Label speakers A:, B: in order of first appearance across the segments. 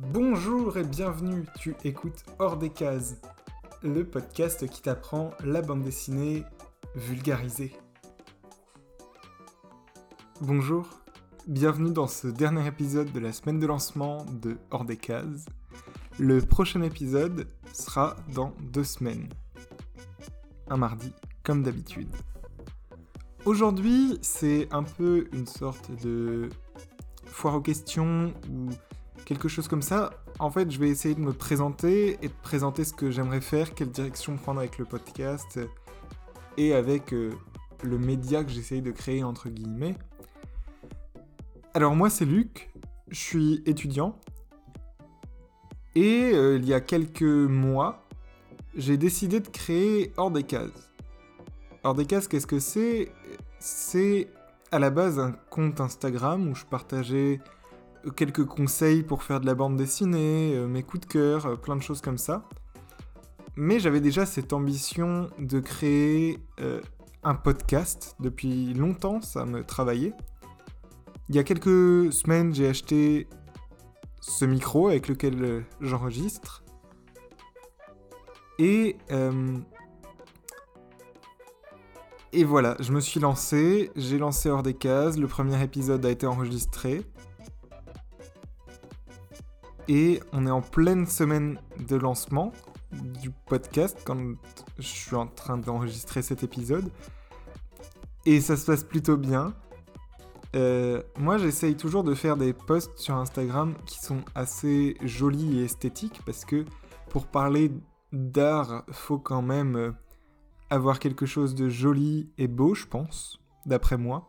A: Bonjour et bienvenue, tu écoutes Hors des cases, le podcast qui t'apprend la bande dessinée vulgarisée. Bonjour, bienvenue dans ce dernier épisode de la semaine de lancement de Hors des cases. Le prochain épisode sera dans deux semaines. Un mardi, comme d'habitude. Aujourd'hui, c'est un peu une sorte de foire aux questions ou quelque chose comme ça. En fait, je vais essayer de me présenter et de présenter ce que j'aimerais faire, quelle direction prendre avec le podcast et avec euh, le média que j'essaye de créer entre guillemets. Alors moi c'est Luc, je suis étudiant et euh, il y a quelques mois, j'ai décidé de créer Hors des cases. Hors des cases, qu'est-ce que c'est? C'est à la base un compte Instagram où je partageais quelques conseils pour faire de la bande dessinée, euh, mes coups de cœur, euh, plein de choses comme ça. Mais j'avais déjà cette ambition de créer euh, un podcast depuis longtemps, ça me travaillait. Il y a quelques semaines, j'ai acheté ce micro avec lequel j'enregistre. Et, et voilà, je me suis lancé, j'ai lancé hors des cases, le premier épisode a été enregistré. Et on est en pleine semaine de lancement du podcast quand je suis en train d'enregistrer cet épisode. Et ça se passe plutôt bien. Euh, moi, j'essaye toujours de faire des posts sur Instagram qui sont assez jolis et esthétiques parce que pour parler d'art, faut quand même avoir quelque chose de joli et beau, je pense, d'après moi.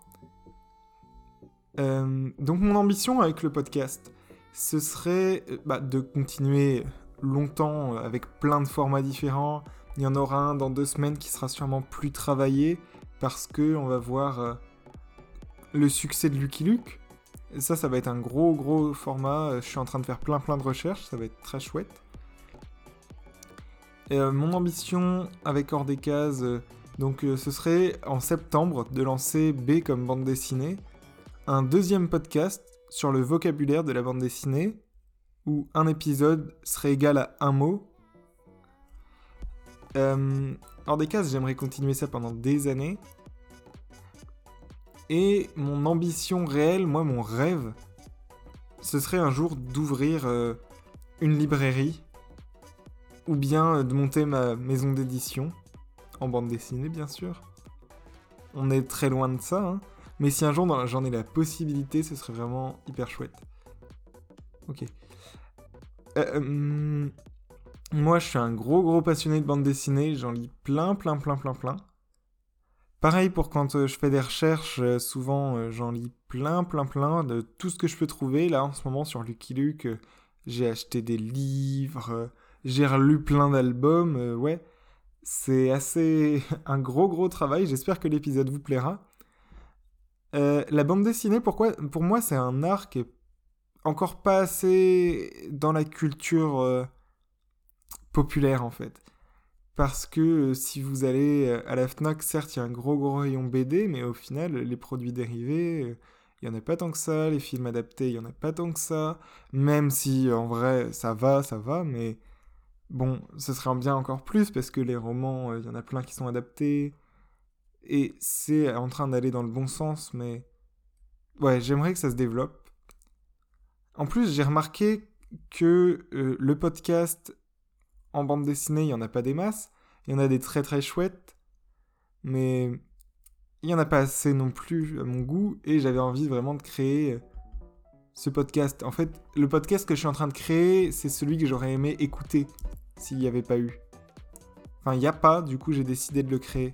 A: Euh, donc mon ambition avec le podcast, ce serait euh, bah, de continuer longtemps euh, avec plein de formats différents. Il y en aura un dans deux semaines qui sera sûrement plus travaillé parce que on va voir euh, le succès de Lucky Luke. Et ça, ça va être un gros gros format. Je suis en train de faire plein plein de recherches, ça va être très chouette. mon ambition avec Hors des Cases, ce serait en septembre de lancer B comme bande dessinée, un deuxième podcast sur le vocabulaire de la bande dessinée, où un épisode serait égal à un mot. Euh, des cases, j'aimerais continuer ça pendant des années. Et mon ambition réelle, moi mon rêve, ce serait un jour d'ouvrir euh, une librairie, ou bien euh, de monter ma maison d'édition, en bande dessinée bien sûr. On est très loin de ça, hein. Mais si un jour j'en ai la possibilité, ce serait vraiment hyper chouette. Ok. Euh, hum, moi, je suis un gros gros passionné de bande dessinée. J'en lis plein, plein, plein, plein, plein. Pareil pour quand euh, je fais des recherches, euh, souvent j'en lis plein, plein, plein de tout ce que je peux trouver. Là, en ce moment, sur Lucky Luke, j'ai acheté des livres, j'ai relu plein d'albums. ouais, c'est assez un gros gros travail. J'espère que l'épisode vous plaira. Euh, la bande dessinée, pourquoi Pour moi, c'est un art qui est encore pas assez dans la culture euh, populaire en fait. Parce que euh, si vous allez à la FNAC, certes, il y a un gros gros rayon BD, mais au final, les produits dérivés, il n'y en a pas tant que ça. Les films adaptés, il n'y en a pas tant que ça. Même si en vrai, ça va, ça va, mais bon, ce serait bien encore plus parce que les romans, il y en a plein qui sont adaptés. Et c'est en train d'aller dans le bon sens, mais ouais, j'aimerais que ça se développe. En plus, j'ai remarqué que euh, le podcast en bande dessinée, il n'y en a pas des masses. Il y en a des très très chouettes, mais il n'y en a pas assez non plus à mon goût, et j'avais envie vraiment de créer euh, ce podcast. En fait, le podcast que je suis en train de créer, c'est celui que j'aurais aimé écouter s'il n'y avait pas eu. Enfin, il n'y a pas, du coup j'ai décidé de le créer.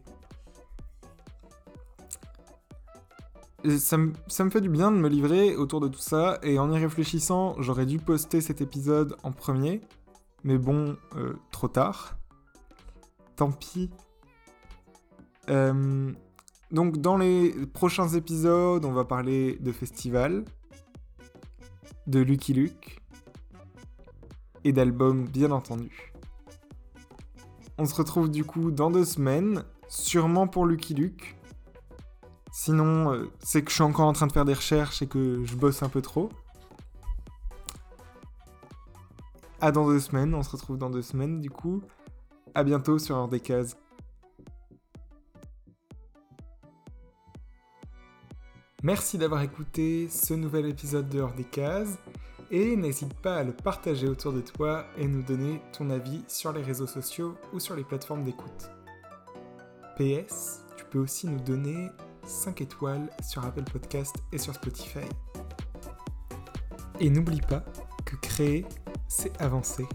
A: Ça, me, fait du bien de me livrer autour de tout ça, et en y réfléchissant, j'aurais dû poster cet épisode en premier, mais bon, euh, trop tard. Tant pis. Euh, donc dans les prochains épisodes, on va parler de festival, de Lucky Luke, et d'albums bien entendu. On se retrouve du coup dans deux semaines, sûrement pour Lucky Luke, Sinon, euh, c'est que je suis encore en train de faire des recherches et que je bosse un peu trop. à dans deux semaines. On se retrouve dans deux semaines, du coup. À bientôt sur Hors des Cases. Merci d'avoir écouté ce nouvel épisode de Hors des Cases. Et n'hésite pas à le partager autour de toi et nous donner ton avis sur les réseaux sociaux ou sur les plateformes d'écoute. PS, tu peux aussi nous donner 5 étoiles sur Apple Podcast et sur Spotify. Et n'oublie pas que créer, c'est avancer.